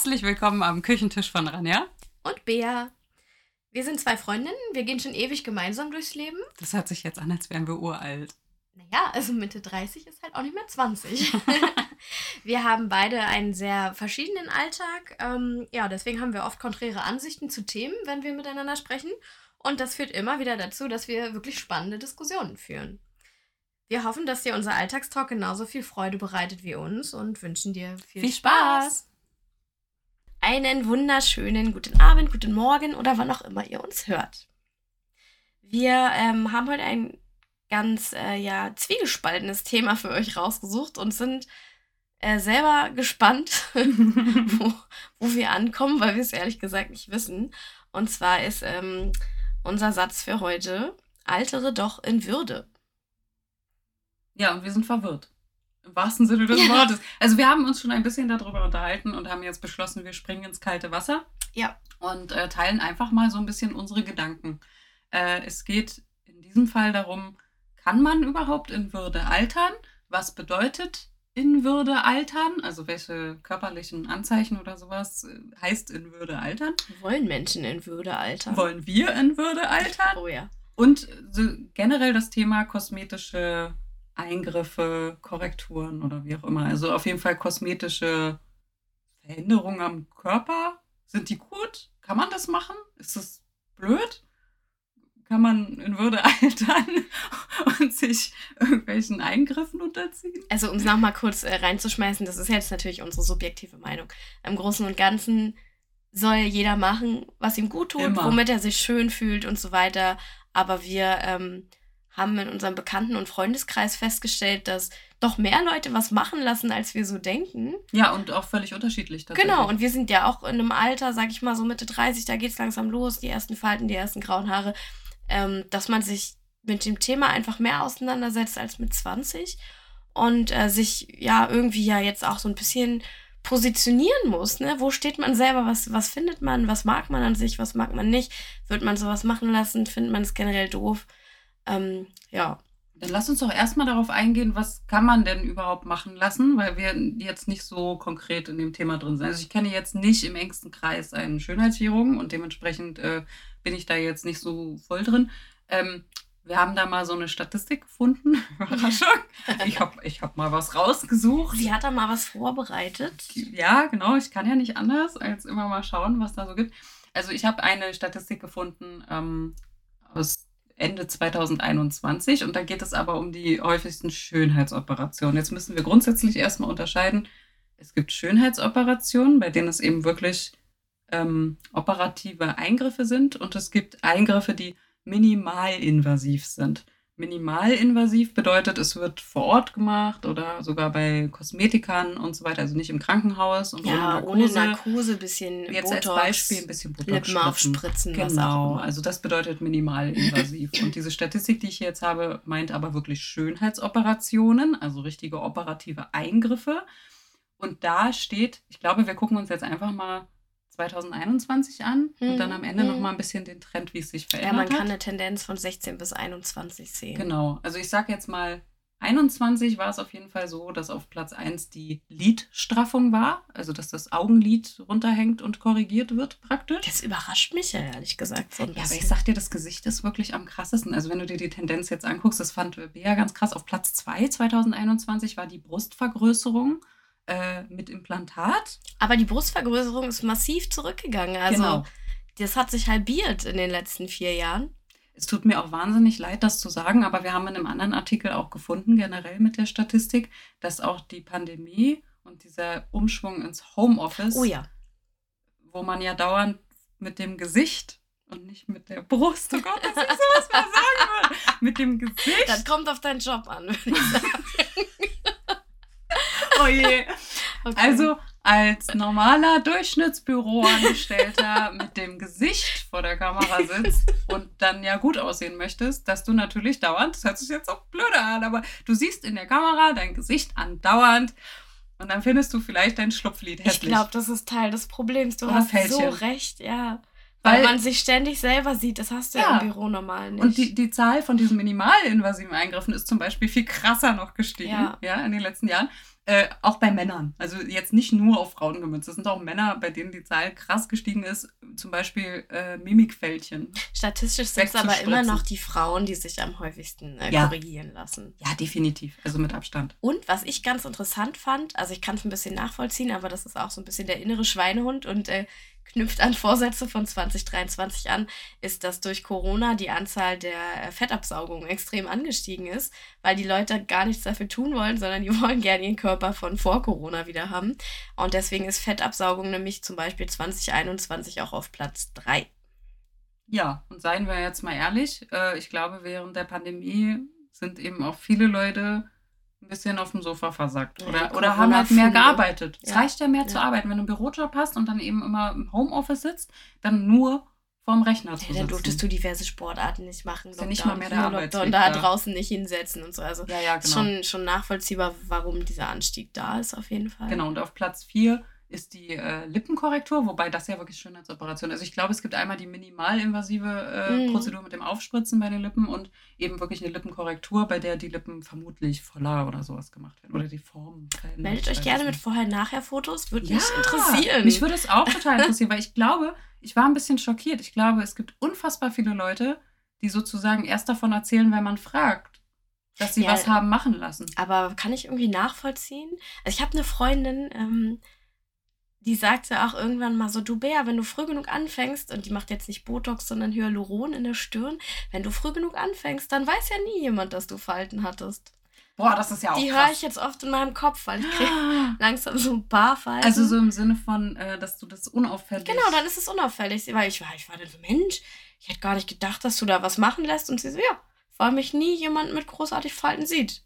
Herzlich willkommen am Küchentisch von Ranja. Und Bea. Wir sind zwei Freundinnen, wir gehen schon ewig gemeinsam durchs Leben. Das hört sich jetzt an, als wären wir uralt. Naja, also Mitte 30 ist halt auch nicht mehr 20. wir haben beide einen sehr verschiedenen Alltag. Ähm, ja, deswegen haben wir oft konträre Ansichten zu Themen, wenn wir miteinander sprechen. Und das führt immer wieder dazu, dass wir wirklich spannende Diskussionen führen. Wir hoffen, dass dir unser Alltagstalk genauso viel Freude bereitet wie uns und wünschen dir viel, Viel Spaß! Einen wunderschönen guten Abend, guten Morgen oder wann auch immer ihr uns hört. Wir ähm, haben heute ein ganz äh, ja, zwiegespaltenes Thema für euch rausgesucht und sind äh, selber gespannt, wo, wo wir ankommen, weil wir es ehrlich gesagt nicht wissen. Und zwar ist ähm, unser Satz für heute, altere doch in Würde. Ja, und wir sind verwirrt. Im wahrsten Sinne des Ja. Wortes. Also wir haben uns schon ein bisschen darüber unterhalten und haben jetzt beschlossen, wir springen ins kalte Wasser. Ja. Und äh, teilen einfach mal so ein bisschen unsere Gedanken. Äh, es geht in diesem Fall darum, kann man überhaupt in Würde altern? Was bedeutet in Würde altern? Also welche körperlichen Anzeichen oder sowas äh, heißt in Würde altern? Wollen Menschen in Würde altern? Wollen wir in Würde altern? Oh ja. Und so generell das Thema kosmetische Eingriffe, Korrekturen oder wie auch immer. Also auf jeden Fall kosmetische Veränderungen am Körper. Sind die gut? Kann man das machen? Ist das blöd? Kann man in Würde altern und sich irgendwelchen Eingriffen unterziehen? Also um es nochmal kurz äh, reinzuschmeißen, das ist jetzt natürlich unsere subjektive Meinung. Im Großen und Ganzen soll jeder machen, was ihm gut tut, Immer. womit er sich schön fühlt und so weiter. Aber wir ähm, haben in unserem Bekannten- und Freundeskreis festgestellt, dass doch mehr Leute was machen lassen, als wir so denken. Ja, und auch völlig unterschiedlich. Genau, und wir sind ja auch in einem Alter, sag ich mal, so Mitte 30, da geht's langsam los, die ersten Falten, die ersten grauen Haare, ähm, dass man sich mit dem Thema einfach mehr auseinandersetzt als mit 20 und äh, sich ja irgendwie ja jetzt auch so ein bisschen positionieren muss, ne? Wo steht man selber, was, was findet man, was mag man an sich, was mag man nicht, wird man sowas machen lassen, findet man es generell doof, ähm, ja. Dann lass uns doch erstmal darauf eingehen, was kann man denn überhaupt machen lassen, weil wir jetzt nicht so konkret in dem Thema drin sind. Also ich kenne jetzt nicht im engsten Kreis einen Schönheitschirurgen und dementsprechend äh, bin ich da jetzt nicht so voll drin. Ähm, wir haben da mal so eine Statistik gefunden. Überraschung. Ich habe ich hab mal was rausgesucht. Sie hat da mal was vorbereitet. Ja, genau. Ich kann ja nicht anders, als immer mal schauen, was da so gibt. Also ich habe eine Statistik gefunden ähm, aus Ende 2021 und da geht es aber um die häufigsten Schönheitsoperationen. Jetzt müssen wir grundsätzlich erstmal unterscheiden. Es gibt Schönheitsoperationen, bei denen es eben wirklich ähm, operative Eingriffe sind und es gibt Eingriffe, die minimalinvasiv sind. Minimalinvasiv bedeutet, es wird vor Ort gemacht oder sogar bei Kosmetikern und so weiter, also nicht im Krankenhaus und Ja, ohne Narkose, bisschen Jetzt als Botox, Beispiel ein bisschen Botox Lippen spritzen. aufspritzen, Genau, also das bedeutet minimalinvasiv. und diese Statistik, die ich jetzt habe, meint aber wirklich Schönheitsoperationen, also richtige operative Eingriffe. Und da steht, ich glaube, wir gucken uns jetzt einfach mal 2021 an und dann am Ende Mhm. noch mal ein bisschen den Trend, wie es sich Ja, verändert man kann eine Tendenz von 16 bis 21 sehen. Genau, also ich sage jetzt mal, 21 war es auf jeden Fall so, dass auf Platz 1 die Lidstraffung war, also dass das Augenlid runterhängt und korrigiert wird praktisch. Das überrascht mich ja ehrlich gesagt so ein Ja, aber bisschen. ich sag dir, das Gesicht ist wirklich am krassesten. Also wenn du dir die Tendenz jetzt anguckst, das fand Bea ganz krass. Auf Platz 2 2021 war die Brustvergrößerung äh, mit Implantat. Aber die Brustvergrößerung ist massiv zurückgegangen. Also Genau. das hat sich halbiert in den letzten vier Jahren. Es tut mir auch wahnsinnig leid, das zu sagen, aber wir haben in einem anderen Artikel auch gefunden, generell mit der Statistik, dass auch die Pandemie und dieser Umschwung ins Homeoffice, Oh ja. wo man ja dauernd mit dem Gesicht und nicht mit der Brust, oh Gott, dass ich sowas mal sagen würde, mit dem Gesicht. Das kommt auf deinen Job an, würde ich sagen. Oh je. Okay. Also als normaler Durchschnittsbüroangestellter mit dem Gesicht vor der Kamera sitzt und dann ja gut aussehen möchtest, dass du natürlich dauernd, das hört sich jetzt auch blöde an, aber du siehst in der Kamera dein Gesicht andauernd und dann findest du vielleicht dein Schlupflied ich hässlich. glaube, das ist Teil des Problems. Du Oder hast Fältchen. so recht, ja. Weil, Weil- man sich ständig selber sieht. Das hast du ja, Ja. im Büro normal nicht. Und die, die Zahl von diesen minimalinvasiven Eingriffen ist zum Beispiel viel krasser noch gestiegen, Ja. ja, in den letzten Jahren. Äh, auch bei Männern. Also jetzt nicht nur auf Frauen gemünzt. Es sind auch Männer, bei denen die Zahl krass gestiegen ist. Zum Beispiel äh, Mimikfältchen. Statistisch sind es aber immer noch die Frauen, die sich am häufigsten äh, Ja. korrigieren lassen. Ja, definitiv. Also mit Abstand. Und was ich ganz interessant fand, also ich kann es ein bisschen nachvollziehen, aber das ist auch so ein bisschen der innere Schweinehund und äh, knüpft an Vorsätze von 2023 an, ist, dass durch Corona die Anzahl der äh, Fettabsaugungen extrem angestiegen ist, weil die Leute gar nichts dafür tun wollen, sondern die wollen gerne ihren Körper von vor Corona wieder haben. Und deswegen ist Fettabsaugung nämlich zum Beispiel 2021 auch auf Platz 3. Ja, und seien wir jetzt mal ehrlich, äh, ich glaube, während der Pandemie sind eben auch viele Leute bisschen auf dem Sofa versackt. Ja, Oder, die oder haben halt mehr gearbeitet. Es Ja. reicht ja mehr zu Ja. arbeiten. Wenn du einen Bürojob hast und dann eben immer im Homeoffice sitzt, dann nur vorm Rechner zu Ja, dann sitzen. durftest du diverse Sportarten nicht machen. Ja nicht mal mehr der Lockdown, da draußen nicht hinsetzen und so. Also ja, ja, ist genau. schon, schon nachvollziehbar, warum dieser Anstieg da ist, auf jeden Fall. Genau, und auf Platz 4 ist die äh, Lippenkorrektur, wobei das ja wirklich Schönheitsoperation. Also ich glaube, es gibt einmal die minimalinvasive äh, Mhm. Prozedur mit dem Aufspritzen bei den Lippen und eben wirklich eine Lippenkorrektur, bei der die Lippen vermutlich voller oder sowas gemacht werden. Oder die Form verändert. Meldet euch gerne mit. Vorher-Nachher-Fotos, würde Ja, mich interessieren. Mich würde es auch total interessieren, weil ich glaube, ich war ein bisschen schockiert. Ich glaube, es gibt unfassbar viele Leute, die sozusagen erst davon erzählen, wenn man fragt, dass sie Ja. was haben machen lassen. Aber kann ich irgendwie nachvollziehen? Also ich habe eine Freundin, ähm, die sagte auch irgendwann mal so, du Bea, wenn du früh genug anfängst, und die macht jetzt nicht Botox, sondern Hyaluron in der Stirn, wenn du früh genug anfängst, dann weiß ja nie jemand, dass du Falten hattest. Boah, das ist ja auch die höre ich jetzt oft in meinem Kopf, weil ich kriege langsam so ein paar Falten. Also so im Sinne von, äh, dass du das unauffällig... Genau, dann ist es unauffällig. Weil ich war, ich war dann so, Mensch, ich hätte gar nicht gedacht, dass du da was machen lässt. Und sie so, ja, weil mich nie jemand mit großartig Falten sieht.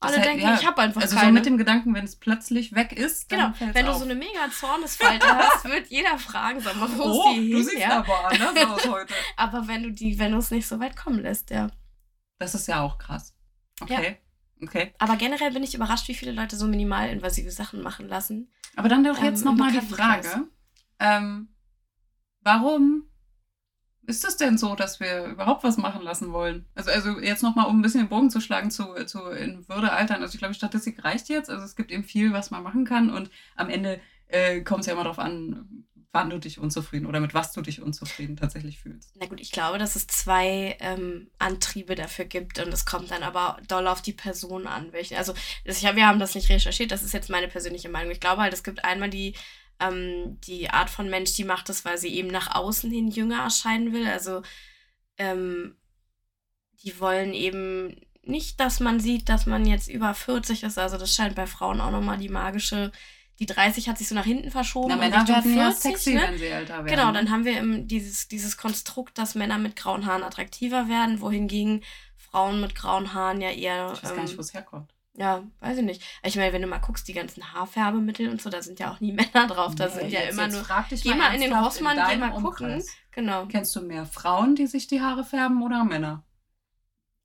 Alle heißt, denken, ja, ich habe einfach Also keine. so mit dem Gedanken, wenn es plötzlich weg ist, genau, wenn du auf. so eine mega Zornesfalte hast, wird jeder fragen, sag mal, wo Oh, ist die du hin? siehst Ja? aber anders aus heute. Aber wenn du die, wenn du es nicht so weit kommen lässt, ja. Das ist ja auch krass. Okay. Okay. Aber generell bin ich überrascht, wie viele Leute so minimalinvasive Sachen machen lassen. Aber dann doch Ähm, jetzt im nochmal die. Frage. Ähm, warum ist es denn so, dass wir überhaupt was machen lassen wollen? Also, also jetzt nochmal, um ein bisschen den Bogen zu schlagen zu, zu in Würde altern. Also ich glaube, Statistik reicht jetzt. Also es gibt eben viel, was man machen kann. Und am Ende äh, kommt es ja immer darauf an, wann du dich unzufrieden oder mit was du dich unzufrieden tatsächlich fühlst. Na gut, ich glaube, dass es zwei ähm, Antriebe dafür gibt und es kommt dann aber doll auf die Person an. Welche, also ich hab, wir haben das nicht recherchiert, das ist jetzt meine persönliche Meinung. Ich glaube halt, es gibt einmal die, ähm, die Art von Mensch, die macht das, weil sie eben nach außen hin jünger erscheinen will. Also ähm, die wollen eben nicht, dass man sieht, dass man jetzt über 40 ist. Also das scheint bei Frauen auch nochmal die magische, die 30 hat sich so nach hinten verschoben. Na, Männer werden ja 40, sexy, ne? wenn sie älter werden. Genau, dann haben wir im, dieses, dieses Konstrukt, dass Männer mit grauen Haaren attraktiver werden, wohingegen Frauen mit grauen Haaren ja eher. Ich weiß gar nicht, wo es herkommt. Ja, weiß ich nicht. Ich meine, wenn du mal guckst, die ganzen Haarfärbemittel und so, da sind ja auch nie Männer drauf. Da sind Nee, ja jetzt- immer nur. Frag dich Geh mal in den Rossmann, geh mal gucken. Umkreis. Genau. Kennst du mehr Frauen, die sich die Haare färben oder Männer?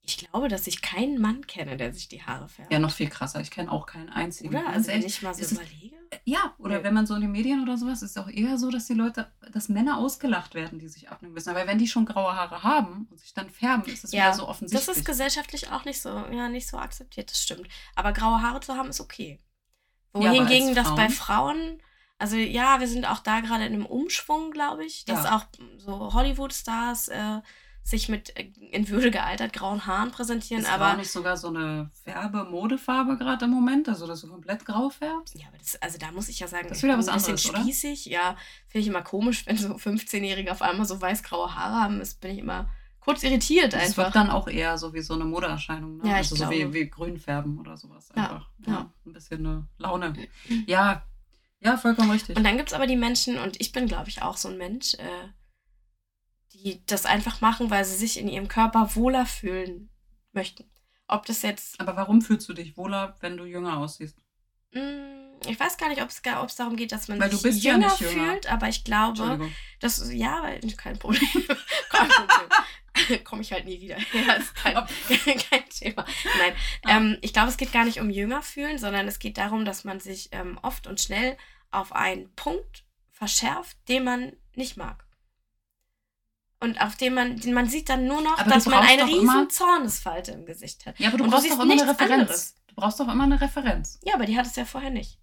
Ich glaube, dass ich keinen Mann kenne, der sich die Haare färbt. Ja, noch viel krasser. Ich kenne auch keinen einzigen. Oder? Ganz Also, wenn ich mal so ist überlege. Ja, oder Nee. wenn man so in den Medien oder sowas, ist es auch eher so, dass die Leute, dass Männer ausgelacht werden, die sich abnehmen müssen. Aber wenn die schon graue Haare haben und sich dann färben, ist es Ja, wieder so Das offensichtlich. ist gesellschaftlich auch nicht so, ja, nicht so akzeptiert, das stimmt. Aber graue Haare zu haben ist okay. Ja, Wohingegen als das bei Frauen? Frauen, also ja, wir sind auch da gerade in einem Umschwung, glaube ich, dass Ja. auch so Hollywood-Stars äh, sich mit äh, in Würde gealtert grauen Haaren präsentieren, ist aber nicht sogar so eine Färbe-Modefarbe gerade im Moment, also dass du komplett grau färbst? ja, aber das, also da muss ich ja sagen, Das ist wieder was ein bisschen anderes, oder? spießig. Ja, finde ich immer komisch, wenn so 15-Jährige auf einmal so weiß-graue Haare haben, ist, bin ich immer kurz irritiert Das einfach. wird dann auch eher so wie so eine Modeerscheinung, ne? Ja, also so wie, wie Grünfärben oder sowas Ja, einfach. Ja, ja. Ein bisschen eine Laune. Ja, ja, vollkommen richtig. Und dann gibt es aber die Menschen, und ich bin, glaube ich, auch so ein Mensch, äh, die das einfach machen, weil sie sich in ihrem Körper wohler fühlen möchten. Ob das jetzt, Aber warum fühlst du dich wohler, wenn du jünger aussiehst? mh, ich weiß gar nicht, ob es darum geht, dass man Weil sich bist ja jünger jünger. fühlt, aber ich glaube, dass, ja, weil, kein Problem. kein Problem. Komme ich halt nie wieder. Ja, ist kein, kein Thema. Nein, Ah. ähm, ich glaube, es geht gar nicht um jünger fühlen, sondern es geht darum, dass man sich ähm, oft und schnell auf einen Punkt verschärft, den man nicht mag. Und auf den man, den man sieht dann nur noch, Aber du dass man eine riesen immer- Zornesfalte im Gesicht hat. Ja, aber du Und du brauchst siehst doch immer eine Referenz. anderes. Du brauchst doch immer eine Referenz. Ja, aber die hat es ja vorher nicht.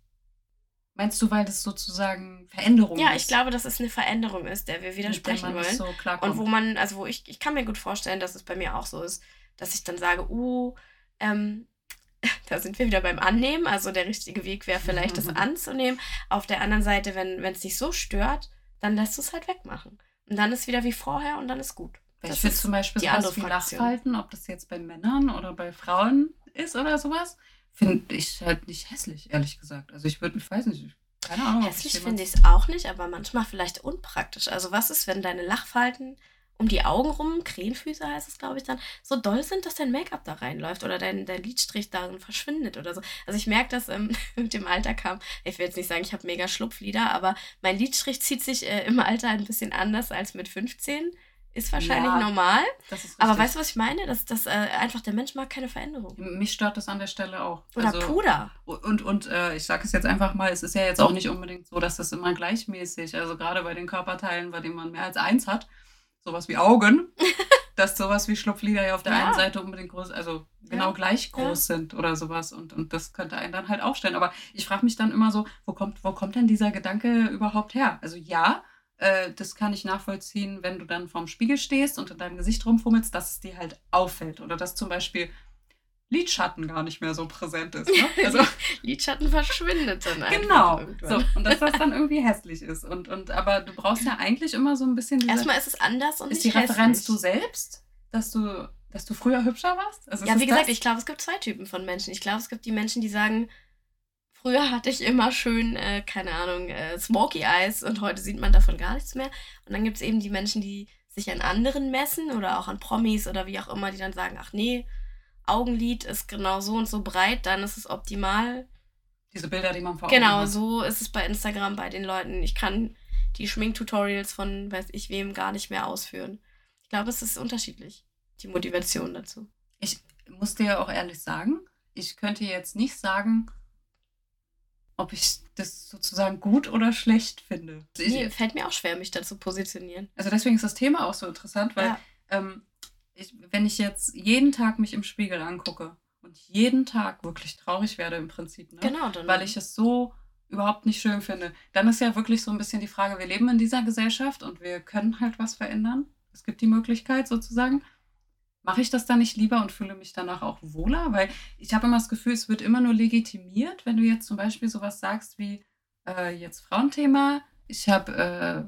Meinst du, weil das sozusagen Veränderung Ja, ist? ich glaube, dass es eine Veränderung ist, der wir widersprechen wollen. so. Und wo man, also wo ich, ich kann mir gut vorstellen, dass es bei mir auch so ist, dass ich dann sage, uh, ähm, da sind wir wieder beim Annehmen. Also der richtige Weg wäre vielleicht, das anzunehmen. Auf der anderen Seite, wenn es dich so stört, dann lässt du es halt wegmachen. Und dann ist wieder wie vorher und dann ist gut. Das ich finde zum Beispiel die andere. Lachfalten, ob das jetzt bei Männern oder bei Frauen ist oder sowas, finde ich halt nicht hässlich, ehrlich gesagt. Also ich würde, ich weiß nicht, keine Ahnung. Hässlich finde ich es auch nicht, aber manchmal vielleicht unpraktisch. Also was ist, wenn deine Lachfalten um die Augen rum, Krähenfüße heißt es, glaube ich, dann, so doll sind, dass dein Make-up da reinläuft oder dein, dein Lidstrich darin verschwindet oder so. Also ich merke, dass ähm, mit dem Alter kam, ich will jetzt nicht sagen, ich habe mega Schlupflider, aber mein Lidstrich zieht sich äh, im Alter ein bisschen anders als mit 15. Ist wahrscheinlich Ja, normal. Ist Aber weißt du, was ich meine? Dass, dass äh, einfach der Mensch mag keine Veränderung. Mich stört das an der Stelle auch. Oder Also- Puder. Und, und äh, ich sage es jetzt einfach mal, es ist ja jetzt auch nicht unbedingt so, dass das immer gleichmäßig, also gerade bei den Körperteilen, bei denen man mehr als eins hat, sowas wie Augen, dass sowas wie Schlupflider ja auf der Ja. einen Seite unbedingt groß, also genau Ja. gleich groß sind oder sowas. Und, und das könnte einen dann halt aufstellen. Aber ich frage mich dann immer so, wo kommt, wo kommt denn dieser Gedanke überhaupt her? Also ja, äh, das kann ich nachvollziehen, wenn du dann vorm Spiegel stehst und in deinem Gesicht rumfummelst, dass es dir halt auffällt. Oder dass zum Beispiel Lidschatten gar nicht mehr so präsent ist. Ne? Also, Lidschatten verschwindet dann einfach Genau. irgendwann. So, und dass das dann irgendwie hässlich ist. Und, und, aber du brauchst ja eigentlich immer so ein bisschen diese, Erstmal ist es anders und ist die nicht Referenz hässlich. du selbst, dass du, dass du früher hübscher warst? Also Ja, wie gesagt, das? ich glaube, es gibt zwei Typen von Menschen. Ich glaube, es gibt die Menschen, die sagen, früher hatte ich immer schön, äh, keine Ahnung, äh, Smoky Eyes und heute sieht man davon gar nichts mehr. Und dann gibt es eben die Menschen, die sich an anderen messen oder auch an Promis oder wie auch immer, die dann sagen, ach nee, Augenlid ist genau so und so breit, dann ist es optimal. diese Bilder, die man vor Augen Genau, hat. so ist es bei Instagram bei den Leuten. Ich kann die Schminktutorials von weiß ich wem gar nicht mehr ausführen. Ich glaube, es ist unterschiedlich, die Motivation dazu. Ich muss dir auch ehrlich sagen, ich könnte jetzt nicht sagen, ob ich das sozusagen gut oder schlecht finde. Also ich, Nee, fällt mir auch schwer, mich dazu positionieren. Also deswegen ist das Thema auch so interessant, weil Ja. ähm, ich, wenn ich jetzt jeden Tag mich im Spiegel angucke und jeden Tag wirklich traurig werde im Prinzip, ne? Genau, dann. weil ich es so überhaupt nicht schön finde, dann ist ja wirklich so ein bisschen die Frage, wir leben in dieser Gesellschaft und wir können halt was verändern. Es gibt die Möglichkeit sozusagen. Mache ich das dann nicht lieber und fühle mich danach auch wohler? Weil ich habe immer das Gefühl, es wird immer nur legitimiert, wenn du jetzt zum Beispiel sowas sagst wie äh, jetzt Frauenthema. Ich habe äh,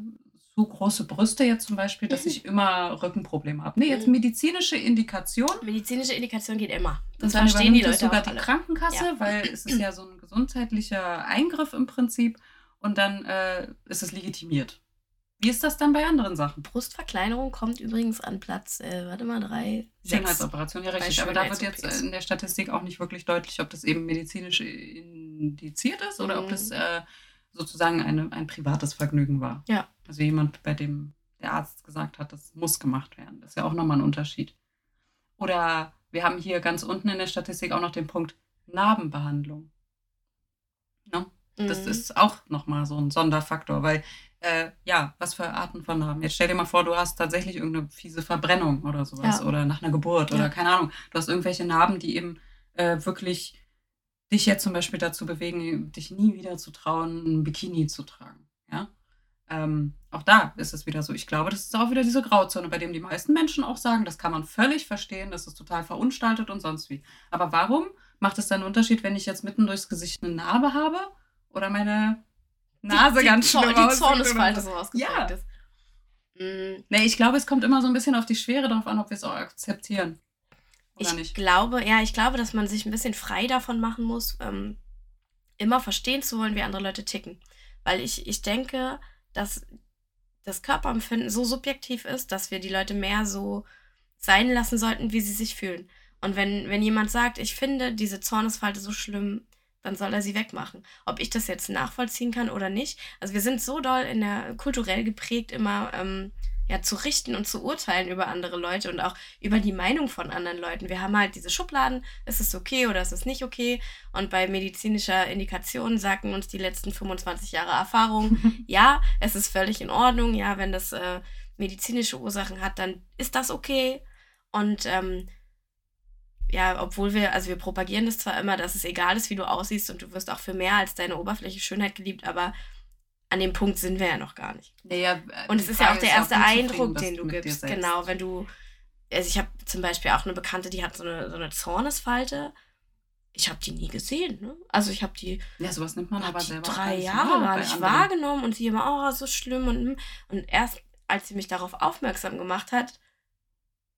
so große Brüste jetzt zum Beispiel, dass ich immer Rückenprobleme habe. Nee, jetzt Mhm. medizinische Indikation. Medizinische Indikation geht immer. Und Das dann verstehen die Leute sogar auch die alle. Krankenkasse, Ja. weil es ist ja so ein gesundheitlicher Eingriff im Prinzip. Und dann äh, ist es legitimiert. Wie ist das dann bei anderen Sachen? Brustverkleinerung kommt übrigens an Platz, äh, warte mal, drei. Schönheitsoperation, ja richtig. Aber da wird jetzt äh, in der Statistik auch nicht wirklich deutlich, ob das eben medizinisch indiziert ist oder ob Mhm. das äh, sozusagen eine, ein privates Vergnügen war. Ja. Also jemand, bei dem der Arzt gesagt hat, das muss gemacht werden. Das ist ja auch nochmal ein Unterschied. Oder wir haben hier ganz unten in der Statistik auch noch den Punkt Narbenbehandlung. Ne? Das Mhm. ist auch nochmal so ein Sonderfaktor, weil, äh, ja, was für Arten von Narben? Jetzt stell dir mal vor, du hast tatsächlich irgendeine fiese Verbrennung oder sowas Ja. oder nach einer Geburt Ja. oder keine Ahnung. Du hast irgendwelche Narben, die eben äh, wirklich dich jetzt zum Beispiel dazu bewegen, dich nie wieder zu trauen, ein Bikini zu tragen. Ja? Ähm, auch da ist es wieder so. Ich glaube, das ist auch wieder diese Grauzone, bei dem die meisten Menschen auch sagen, das kann man völlig verstehen, das ist total verunstaltet und sonst wie. Aber warum macht es dann einen Unterschied, wenn ich jetzt mitten durchs Gesicht eine Narbe habe oder meine Nase die, ganz die, schlimm die Zornesfalte oder so? ausgeprägt Ja. ist. Mm, Nee, ich glaube, es kommt immer so ein bisschen auf die Schwere darauf an, ob wir es auch akzeptieren. Oder Ich nicht? glaube, ja, ich glaube, dass man sich ein bisschen frei davon machen muss, ähm, immer verstehen zu wollen, wie andere Leute ticken. Weil ich, ich denke, dass das Körperempfinden so subjektiv ist, dass wir die Leute mehr so sein lassen sollten, wie sie sich fühlen. Und wenn, wenn jemand sagt, ich finde diese Zornesfalte so schlimm, dann soll er sie wegmachen. Ob ich das jetzt nachvollziehen kann oder nicht. Also wir sind so doll in der kulturell geprägt, immer ähm, ja, zu richten und zu urteilen über andere Leute und auch über die Meinung von anderen Leuten. Wir haben halt diese Schubladen, ist es okay oder ist es nicht okay? Und bei medizinischer Indikation sagen uns die letzten 25 Jahre Erfahrung, ja, es ist völlig in Ordnung, ja, wenn das äh, medizinische Ursachen hat, dann ist das okay. Und ähm, ja, obwohl wir, also wir propagieren das zwar immer, dass es egal ist, wie du aussiehst und du wirst auch für mehr als deine oberflächliche Schönheit geliebt, aber an dem Punkt sind wir ja noch gar nicht. Naja, Und es ist ja auch der erste Eindruck, den du gibst. Genau, wenn du. Also ich habe zum Beispiel auch eine Bekannte, die hat so eine, so eine Zornesfalte. Ich habe die nie gesehen. Ne? Also ich habe die. Ja, sowas nimmt man aber selber auch drei Jahre gar nicht wahrgenommen und sie immer, oh, so schlimm und und erst als sie mich darauf aufmerksam gemacht hat,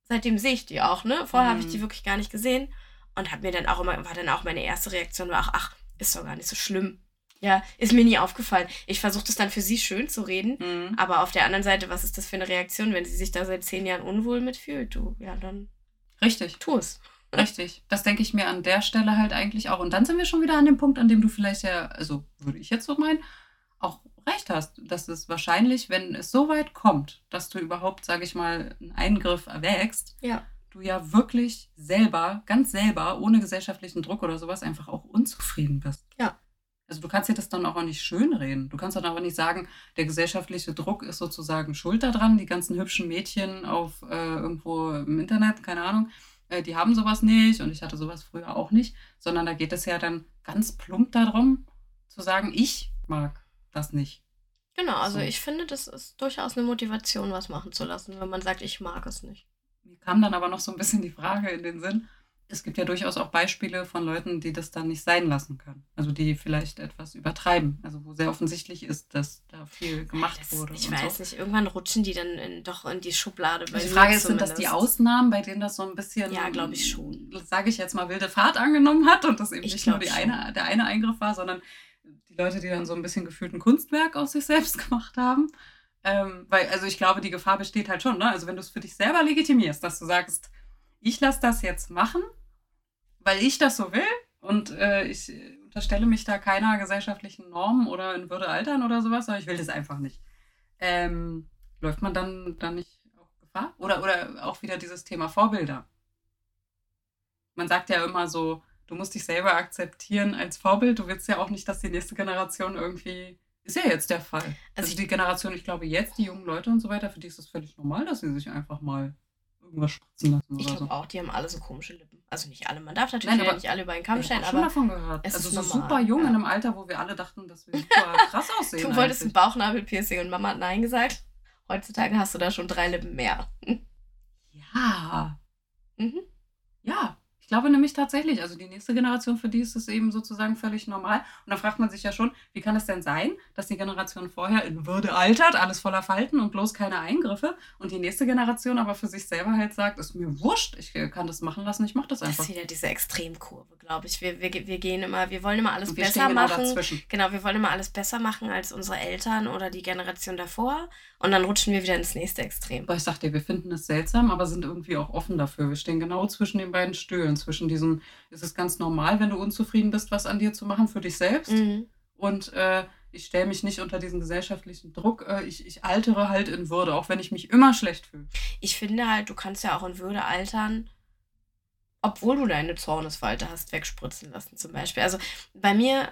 seitdem sehe ich die auch, ne? Vorher habe ich Mhm. die wirklich gar nicht gesehen und habe mir dann auch immer, war dann auch meine erste Reaktion, war auch, ach, ist doch gar nicht so schlimm. Ja, ist mir nie aufgefallen. Ich versuche das dann für sie schön zu reden, Mhm. aber auf der anderen Seite, was ist das für eine Reaktion, wenn sie sich da seit zehn Jahren unwohl mitfühlt? Du, ja, dann Richtig. tu es. Richtig. Das denke ich mir an der Stelle halt eigentlich auch. Und dann sind wir schon wieder an dem Punkt, an dem du vielleicht ja, also würde ich jetzt so meinen, auch recht hast, dass es wahrscheinlich, wenn es so weit kommt, dass du überhaupt, sage ich mal, einen Eingriff erwägst, Ja. du ja wirklich selber, ganz selber, ohne gesellschaftlichen Druck oder sowas, einfach auch unzufrieden bist. Ja. Also du kannst dir das dann auch nicht schönreden. Du kannst dann aber nicht sagen, der gesellschaftliche Druck ist sozusagen schuld daran. Die ganzen hübschen Mädchen auf äh, irgendwo im Internet, keine Ahnung, äh, die haben sowas nicht und ich hatte sowas früher auch nicht, sondern da geht es ja dann ganz plump darum, zu sagen, ich mag das nicht. Genau, also So. ich finde, das ist durchaus eine Motivation, was machen zu lassen, wenn man sagt, ich mag es nicht. Mir kam dann aber noch so ein bisschen die Frage in den Sinn. Es gibt ja durchaus auch Beispiele von Leuten, die das dann nicht sein lassen können. Also die vielleicht etwas übertreiben. Also wo sehr offensichtlich ist, dass da viel gemacht Das, wurde. ich weiß so. nicht, irgendwann rutschen die dann in, doch in die Schublade. bei die Frage ist, sind das die zumindest. Ausnahmen, bei denen das so ein bisschen, Ja, glaub ich schon. Sage ich jetzt mal, wilde Fahrt angenommen hat und das eben Ich nicht nur eine, der eine Eingriff war, sondern die Leute, die dann so ein bisschen gefühlt ein Kunstwerk aus sich selbst gemacht haben. Ähm, weil, also ich glaube, die Gefahr besteht halt schon, ne? Also wenn du es für dich selber legitimierst, dass du sagst, ich lasse das jetzt machen, weil ich das so will und äh, ich unterstelle mich da keiner gesellschaftlichen Norm oder in Würde altern oder sowas, aber ich will das einfach nicht. Ähm, läuft man dann, dann nicht auch Gefahr? Oder, oder auch wieder dieses Thema Vorbilder. Man sagt ja immer so, du musst dich selber akzeptieren als Vorbild. Du willst ja auch nicht, dass die nächste Generation irgendwie. Ist ja jetzt der Fall. Also, Also die Generation, ich glaube jetzt, die jungen Leute und so weiter, für die ist es völlig normal, dass sie sich einfach mal irgendwas spritzen lassen Ich glaube so. auch, die haben alle so komische Lippen. Also nicht alle, man darf natürlich Nein, aber- nicht alle über einen Ich Kamm habe stellen, schon aber davon gehört. es Also ist so normal, super jung ja. in einem Alter, wo wir alle dachten, dass wir super krass aussehen. du wolltest ein eigentlich. Bauchnabelpiercing und Mama hat Nein gesagt. Heutzutage hast du da schon drei Lippen mehr. Ja. Mhm. Ja, ich glaube nämlich tatsächlich, also die nächste Generation, für die ist es eben sozusagen völlig normal. Und da fragt man sich ja schon, wie kann es denn sein, dass die Generation vorher in Würde altert, alles voller Falten und bloß keine Eingriffe und die nächste Generation aber für sich selber halt sagt, ist mir wurscht, ich kann das machen lassen, ich mache das Das einfach. ist wieder diese Extremkurve, glaube ich. Wir, wir, wir gehen immer, wir wollen immer alles Und wir besser genau machen. dazwischen. Genau, wir wollen immer alles besser machen als unsere Eltern oder die Generation davor. Und dann rutschen wir wieder ins nächste Extrem. Aber ich sag dir, wir finden es seltsam, aber sind irgendwie auch offen dafür. Wir stehen genau zwischen den beiden Stühlen, zwischen diesem, ist es ganz normal, wenn du unzufrieden bist, was an dir zu machen für dich selbst? Mhm. Und äh, ich stelle mich nicht unter diesen gesellschaftlichen Druck. Äh, ich, ich altere halt in Würde, auch wenn ich mich immer schlecht fühle. Ich finde halt, du kannst ja auch in Würde altern, obwohl du deine Zornesfalte hast wegspritzen lassen zum Beispiel. Also bei mir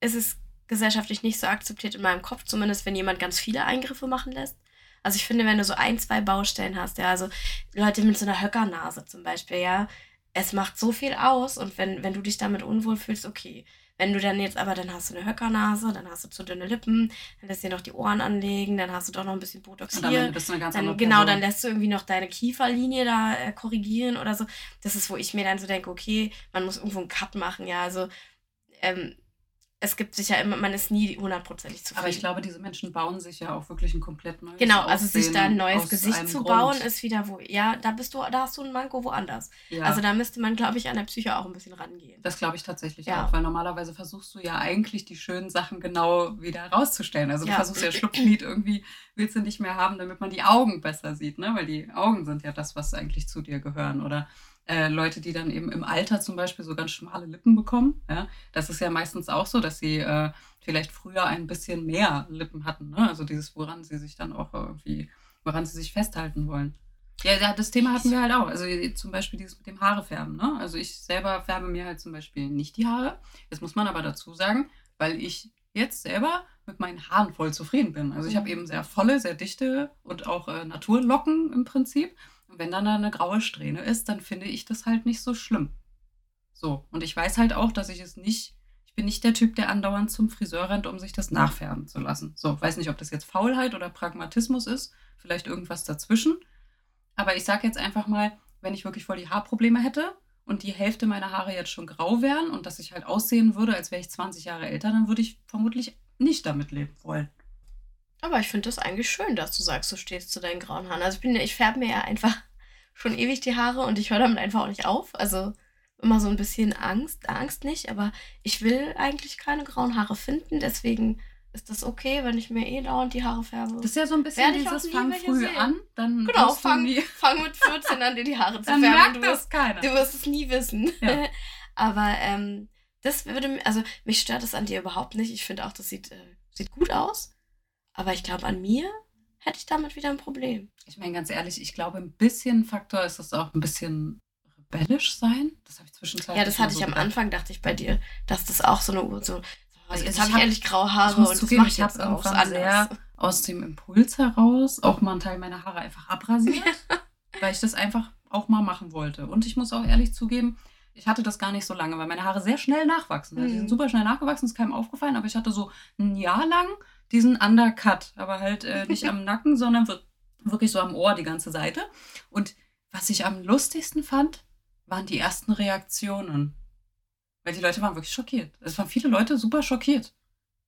ist es gesellschaftlich nicht so akzeptiert in meinem Kopf, zumindest wenn jemand ganz viele Eingriffe machen lässt. Also ich finde, wenn du so ein, zwei Baustellen hast, ja, also Leute mit so einer Höckernase zum Beispiel, ja, es macht so viel aus und wenn, wenn du dich damit unwohl fühlst, okay. Wenn du dann jetzt aber, dann hast du eine Höckernase, dann hast du zu dünne Lippen, dann lässt dir noch die Ohren anlegen, dann hast du doch noch ein bisschen Botox hier. Ende bist du eine ganz Dann, genau, dann lässt du irgendwie noch deine Kieferlinie da äh, korrigieren oder so. Das ist, wo ich mir dann so denke, okay, man muss irgendwo einen Cut machen, ja. Also ähm, es gibt sich ja immer, man ist nie hundertprozentig zufrieden. Aber ich glaube, diese Menschen bauen sich ja auch wirklich ein komplett neues Genau, also sich da ein neues Gesicht zu Grund. bauen, ist wieder wo, ja, da bist du, da hast du ein Manko woanders. Ja, Also da müsste man, glaube ich, an der Psyche auch ein bisschen rangehen. das glaube ich tatsächlich Ja. auch, weil normalerweise versuchst du ja eigentlich die schönen Sachen genau wieder herauszustellen. Also du Ja. versuchst ja Schlupflied irgendwie, willst du nicht mehr haben, damit man die Augen besser sieht, ne? Weil die Augen sind ja das, was eigentlich zu dir gehören. Oder äh, Leute, die dann eben im Alter zum Beispiel so ganz schmale Lippen bekommen. Ja? Das ist ja meistens auch so, dass sie äh, vielleicht früher ein bisschen mehr Lippen hatten. Ne? Also dieses, woran sie sich dann auch irgendwie, woran sie sich festhalten wollen. Ja, das Thema hatten wir halt auch. Also zum Beispiel dieses mit dem Haarefärben. Ne? Also ich selber färbe mir halt zum Beispiel nicht die Haare. Das muss man aber dazu sagen, weil ich jetzt selber mit meinen Haaren voll zufrieden bin. Also ich habe Mhm. eben sehr volle, sehr dichte und auch äh, Naturlocken im Prinzip. Wenn dann da eine graue Strähne ist, dann finde ich das halt nicht so schlimm. So. Und ich weiß halt auch, dass ich es nicht, ich bin nicht der Typ, der andauernd zum Friseur rennt, um sich das nachfärben zu lassen. So, weiß nicht, ob das jetzt Faulheit oder Pragmatismus ist, vielleicht irgendwas dazwischen. Aber ich sage jetzt einfach mal, wenn ich wirklich voll die Haarprobleme hätte und die Hälfte meiner Haare jetzt schon grau wären und dass ich halt aussehen würde, als wäre ich 20 Jahre älter, dann würde ich vermutlich nicht damit leben wollen. Aber ich finde das eigentlich schön, dass du sagst, du stehst zu deinen grauen Haaren. Also ich bin, ich färbe mir ja einfach schon ewig die Haare und ich höre damit einfach auch nicht auf. Also immer so ein bisschen Angst, Angst nicht, aber ich will eigentlich keine grauen Haare finden, deswegen ist das okay, wenn ich mir eh dauernd die Haare färbe. Das ist ja so ein bisschen dieses Fang früh an, dann Genau, fang, fang mit 14 an, dir die Haare zu dann färben. Merkt du, das wirst, keiner. du wirst es nie wissen. Ja. aber ähm, das würde mir, also mich stört das an dir überhaupt nicht. Ich finde auch, das sieht, äh, sieht gut aus. Aber ich glaube, an mir hätte ich damit wieder ein Problem. Ich meine, ganz ehrlich, ich glaube, ein bisschen Faktor ist das auch ein bisschen rebellisch sein. Das habe ich zwischenzeitlich Ja, das hatte so ich am gedacht. Anfang, dachte ich bei dir, dass das auch so eine Uhr so. Also jetzt habe ich hab- endlich graue Haare und das zugeben, mache ich jetzt auch anders. sehr aus dem Impuls heraus auch mal einen Teil meiner Haare einfach abrasiert, weil ich das einfach auch mal machen wollte. Und ich muss auch ehrlich zugeben, ich hatte das gar nicht so lange, weil meine Haare sehr schnell nachwachsen. Also Die Mhm. sind super schnell nachgewachsen, ist keinem aufgefallen, aber ich hatte so ein Jahr lang diesen Undercut, aber halt äh, nicht am Nacken, sondern wir- wirklich so am Ohr die ganze Seite. Und was ich am lustigsten fand, waren die ersten Reaktionen. Weil die Leute waren wirklich schockiert. Es waren viele Leute super schockiert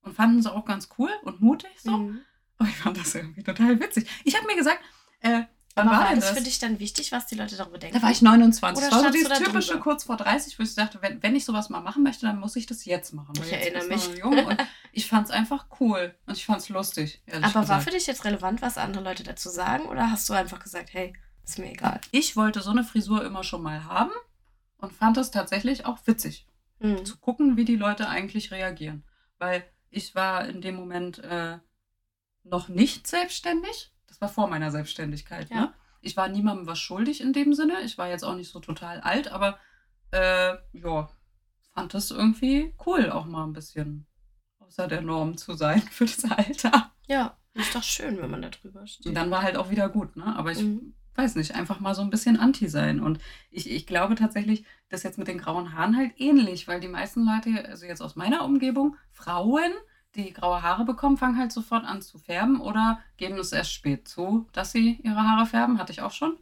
und fanden es auch ganz cool und mutig so. Mhm. Aber ich fand das irgendwie total witzig. Ich habe mir gesagt, äh, wann war war denn das das? für dich dann wichtig, was die Leute darüber denken? Da war ich 29. Oder das war so dieses typische drüber? kurz vor 30, wo ich dachte, wenn, wenn ich sowas mal machen möchte, dann muss ich das jetzt machen. Ich jetzt erinnere mich. Jung und ich fand es einfach cool und ich fand es lustig. Aber war gesagt. für dich jetzt relevant, was andere Leute dazu sagen? Oder hast du einfach gesagt, hey, ist mir egal? Ich wollte so eine Frisur immer schon mal haben und fand es tatsächlich auch witzig. Mhm. zu gucken, wie die Leute eigentlich reagieren. Weil ich war in dem Moment äh, noch nicht selbstständig. Das war vor meiner Selbstständigkeit. Ja. Ne? Ich war niemandem was schuldig in dem Sinne. Ich war jetzt auch nicht so total alt, aber äh, ja, fand das irgendwie cool, auch mal ein bisschen außer der Norm zu sein für das Alter. Ja, ist doch schön, wenn man da drüber steht. Und dann war halt auch wieder gut, ne? Aber ich Mhm. weiß nicht, einfach mal so ein bisschen anti sein. Und ich, ich glaube tatsächlich, das jetzt mit den grauen Haaren halt ähnlich, weil die meisten Leute, also jetzt aus meiner Umgebung, Frauen, die graue Haare bekommen, fangen halt sofort an zu färben oder geben es erst spät zu, dass sie ihre Haare färben. Hatte ich auch schon.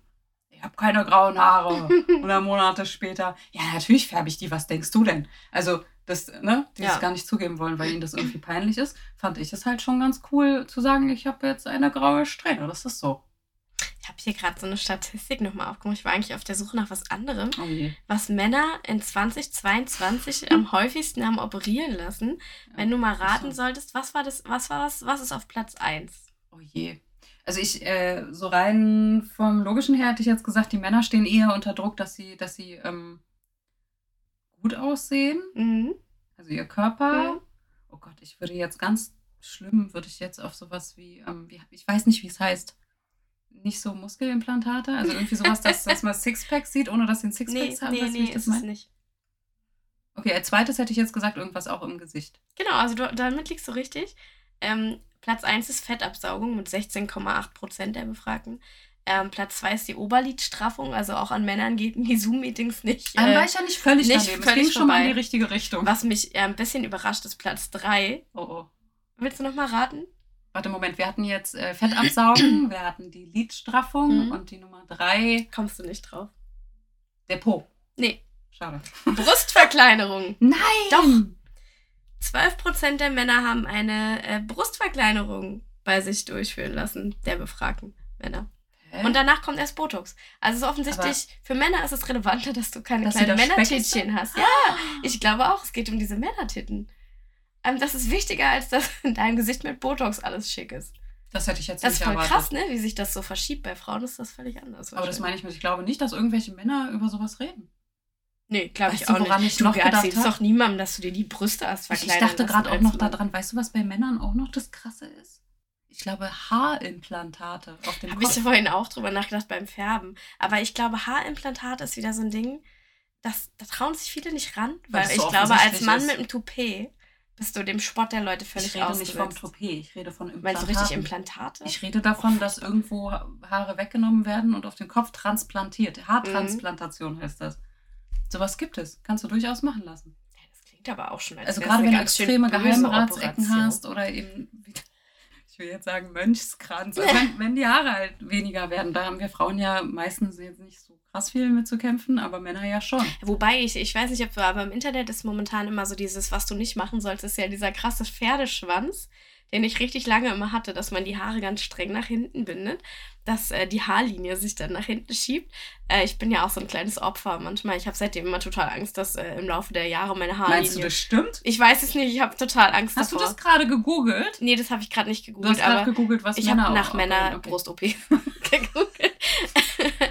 Ich habe keine grauen Haare. Oder Monate später, ja, natürlich färbe ich die, was denkst du denn? Also, das, ne, die Ja. es gar nicht zugeben wollen, weil ihnen das irgendwie peinlich ist, fand ich es halt schon ganz cool zu sagen, ich habe jetzt eine graue Strähne. Das ist so. Ich habe hier gerade so eine Statistik nochmal aufgemacht. Ich war eigentlich auf der Suche nach was anderem. Oh je. Was Männer in 2022 am häufigsten haben operieren lassen. Wenn du mal raten so. solltest, was war das, was war das, was ist auf Platz 1? Oh je. Also ich, äh, so rein vom Logischen her hätte ich jetzt gesagt, die Männer stehen eher unter Druck, dass sie, dass sie ähm, gut aussehen. Mhm. Also ihr Körper. Mhm. Oh Gott, ich würde jetzt ganz schlimm, würde ich jetzt auf sowas wie, ähm, wie ich weiß nicht, wie es heißt. Nicht so Muskelimplantate, also irgendwie sowas, dass, dass man Sixpacks sieht, ohne dass sie ein Sixpack Nee, haben. nee, weißt nee, ist es nicht. Okay, als zweites hätte ich jetzt gesagt, irgendwas auch im Gesicht. Genau, also du, damit liegst du richtig. Ähm, Platz 1 ist Fettabsaugung mit 16,8 Prozent der Befragten. Ähm, Platz 2 ist die Oberlidstraffung, also auch an Männern geht die Zoom-Meetings nicht. Dann Äh, war ich ja nicht völlig nicht daneben. völlig es ging schon mal in die richtige Richtung. was mich äh, ein bisschen überrascht ist, Platz 3. Oh, oh. Willst du noch mal raten? Warte, Moment, wir hatten jetzt äh, Fettabsaugen, wir hatten die Lidstraffung Mhm. und die Nummer drei, Kommst du nicht drauf? der Po. Nee, Schade. Brustverkleinerung. Nein! Doch. 12% der Männer haben eine äh, Brustverkleinerung bei sich durchführen lassen, der befragten Männer. Hä? Und danach kommt erst Botox. Also so offensichtlich, für Männer ist es relevanter, dass du keine Dass kleinen Männertittchen hast. Ja, ich glaube auch, es geht um diese Männertitten. Ähm, das ist wichtiger, als dass in deinem Gesicht mit Botox alles schick ist. das hätte ich jetzt Das ist nicht voll erwartet. krass, ne? Wie sich das so verschiebt. Bei Frauen ist das völlig anders. Aber das meine ich mit, ich glaube nicht, dass irgendwelche Männer über sowas reden. Nee, glaube ich auch woran nicht. ich du noch erzählst hab? doch niemandem, dass du dir die Brüste hast Ich, verkleinern ich dachte gerade auch noch daran, weißt du, was bei Männern auch noch das Krasse ist? Ich glaube, Haarimplantate auf dem Habe ich Kopf. vorhin auch drüber nachgedacht beim Färben. Aber ich glaube, Haarimplantat ist wieder so ein Ding, das, da trauen sich viele nicht ran. Weil Weil ich glaube, als Mann ist. mit einem Toupet bist du dem Spott der Leute völlig ich rede nicht vom ausgesetzt. Toupet, ich rede von Meinst du Implantaten. richtig Implantate? Ich rede davon, dass irgendwo Haare weggenommen werden und auf den Kopf transplantiert. Haartransplantation heißt das. Sowas gibt es. Kannst du durchaus machen lassen. Das klingt aber auch schon als Also gerade wenn du extreme Geheimratsecken hast oder eben, ich will jetzt sagen, Mönchskranz. Also wenn, wenn die Haare halt weniger werden, da haben wir Frauen ja meistens jetzt nicht so krass viel mit zu kämpfen, aber Männer ja schon. Wobei ich, ich weiß nicht, ob du, aber im Internet ist momentan immer so dieses, was du nicht machen sollst, ist ja dieser krasse Pferdeschwanz, den ich richtig lange immer hatte, dass man die Haare ganz streng nach hinten bindet, dass äh, die Haarlinie sich dann nach hinten schiebt. Äh, ich bin ja auch so ein kleines Opfer manchmal. Ich habe seitdem immer total Angst, dass äh, im Laufe der Jahre meine Haarlinie. Meinst du, das stimmt? ich weiß es nicht, ich habe total Angst Hast du davor. das gerade gegoogelt? nee, das habe ich gerade nicht Du hast gegoogelt, gerade gegoogelt, was ich Männer habe nach auch- Männer okay. Brust-OP gegoogelt.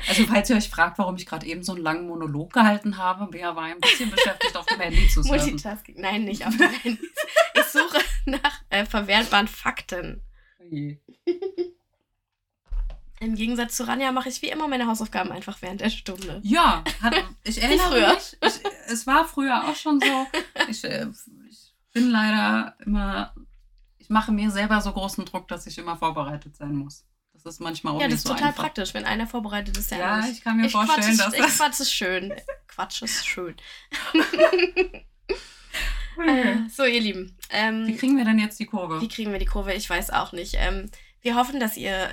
Also falls ihr euch fragt, warum ich gerade eben so einen langen Monolog gehalten habe, Bea war ein bisschen beschäftigt, auf dem Handy zu surfen. Multitasking. Nein, nicht auf dem Handy. Ich suche nach äh, verwertbaren Fakten. Oje. Im Gegensatz zu Ranja mache ich wie immer meine Hausaufgaben einfach während der Stunde. Ja, hat, ich erinnere mich. Ich, es war früher auch schon so. Ich, äh, ich bin leider immer. Ich mache mir selber so großen Druck, dass ich immer vorbereitet sein muss. Das ist manchmal auch ja, nicht das ist total einfach. praktisch, wenn einer vorbereitet ist, der Ja, ich kann mir ich vorstellen, Quatsch, dass das. ich Quatsch ist schön. Quatsch ist schön. Okay. Äh, so, ihr Lieben. Ähm, Wie kriegen wir denn jetzt die Kurve? wie kriegen wir die Kurve? Ich weiß auch nicht. Ähm, wir hoffen, dass ihr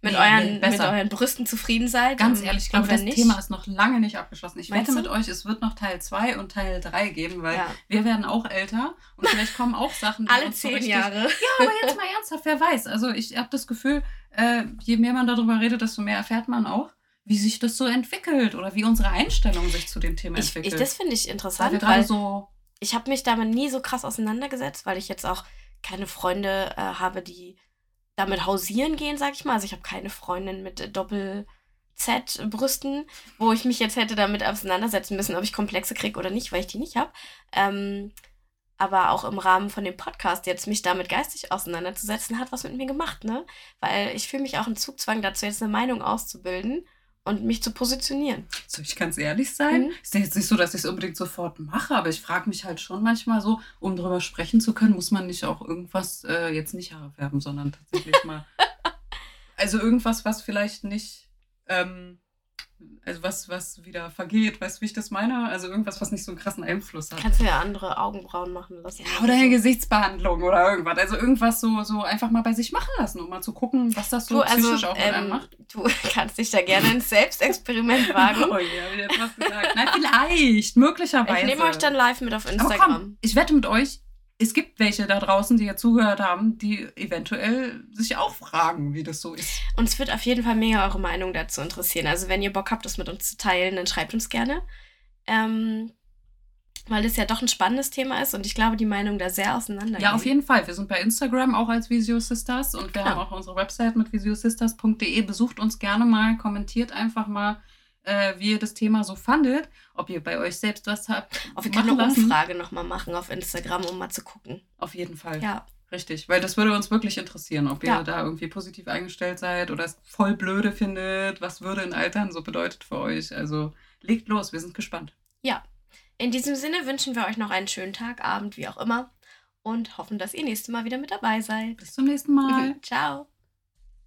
mit, Nee, euren, mit euren Brüsten zufrieden seid. Ganz ehrlich, ich glaube, das nicht, Thema ist noch lange nicht abgeschlossen. Ich Meinst wette du? mit euch, es wird noch Teil 2 und Teil 3 geben, weil Ja. wir werden auch älter und vielleicht kommen auch Sachen, die alle so zehn richtig Jahre. Ja, aber jetzt mal ernsthaft, wer weiß. Also ich habe das Gefühl, äh, je mehr man darüber redet, desto mehr erfährt man auch, wie sich das so entwickelt oder wie unsere Einstellung sich zu dem Thema Ich, entwickelt. ich, das finde ich interessant, weil so, ich habe mich damit nie so krass auseinandergesetzt, weil ich jetzt auch keine Freunde äh, habe, die damit hausieren gehen, sag ich mal. Also ich habe keine Freundin mit äh, Doppel-Z-Brüsten, wo ich mich jetzt hätte damit auseinandersetzen müssen, ob ich Komplexe kriege oder nicht, weil ich die nicht habe. Ähm, aber auch im Rahmen von dem Podcast jetzt mich damit geistig auseinanderzusetzen, hat was mit mir gemacht, ne? Weil ich fühle mich auch im Zugzwang dazu, jetzt eine Meinung auszubilden und mich zu positionieren. soll ich ganz ehrlich sein? Mhm. Ist ja jetzt nicht so, dass ich es unbedingt sofort mache, aber ich frage mich halt schon manchmal so, um drüber sprechen zu können, muss man nicht auch irgendwas, äh, jetzt nicht Haare färben, sondern tatsächlich mal, also irgendwas, was vielleicht nicht, ähm, also was, was wieder vergeht, weißt du, wie ich das meine? Also irgendwas, was nicht so einen krassen Einfluss hat. Kannst du ja andere Augenbrauen machen lassen. Ja, oder eine Gesichtsbehandlung oder irgendwas. Also irgendwas so, so einfach mal bei sich machen lassen, um mal zu gucken, was das so Du, also, psychisch auch mit einem ähm, macht. du kannst dich da gerne ins Selbstexperiment wagen. Oh ja, jetzt was gesagt. Nein, vielleicht, möglicherweise. Ich nehme euch dann live mit auf Instagram. komm, ich wette mit euch, es gibt welche da draußen, die ja zugehört haben, die eventuell sich auch fragen, wie das so ist. Uns wird auf jeden Fall mega eure Meinung dazu interessieren. Also wenn ihr Bock habt, das mit uns zu teilen, dann schreibt uns gerne. Ähm, weil das ja doch ein spannendes Thema ist und ich glaube, die Meinung da sehr auseinander Ja, auf jeden Fall. Wir sind bei Instagram auch als Visio Sisters und wir Genau. haben auch unsere Website mit visiosisters.de. Besucht uns gerne mal, kommentiert einfach mal, äh, wie ihr das Thema so fandet, ob ihr bei euch selbst was habt. Auch wir können eine lassen. Umfrage nochmal machen auf Instagram, um mal zu gucken. Auf jeden Fall. Ja, Richtig, weil das würde uns wirklich interessieren, ob ihr Ja. da irgendwie positiv eingestellt seid oder es voll blöde findet, was würde in Altern so bedeutet für euch. Also legt los, wir sind gespannt. in diesem Sinne wünschen wir euch noch einen schönen Tag, Abend, wie auch immer und hoffen, dass ihr nächstes Mal wieder mit dabei seid. Bis zum nächsten Mal. Ciao.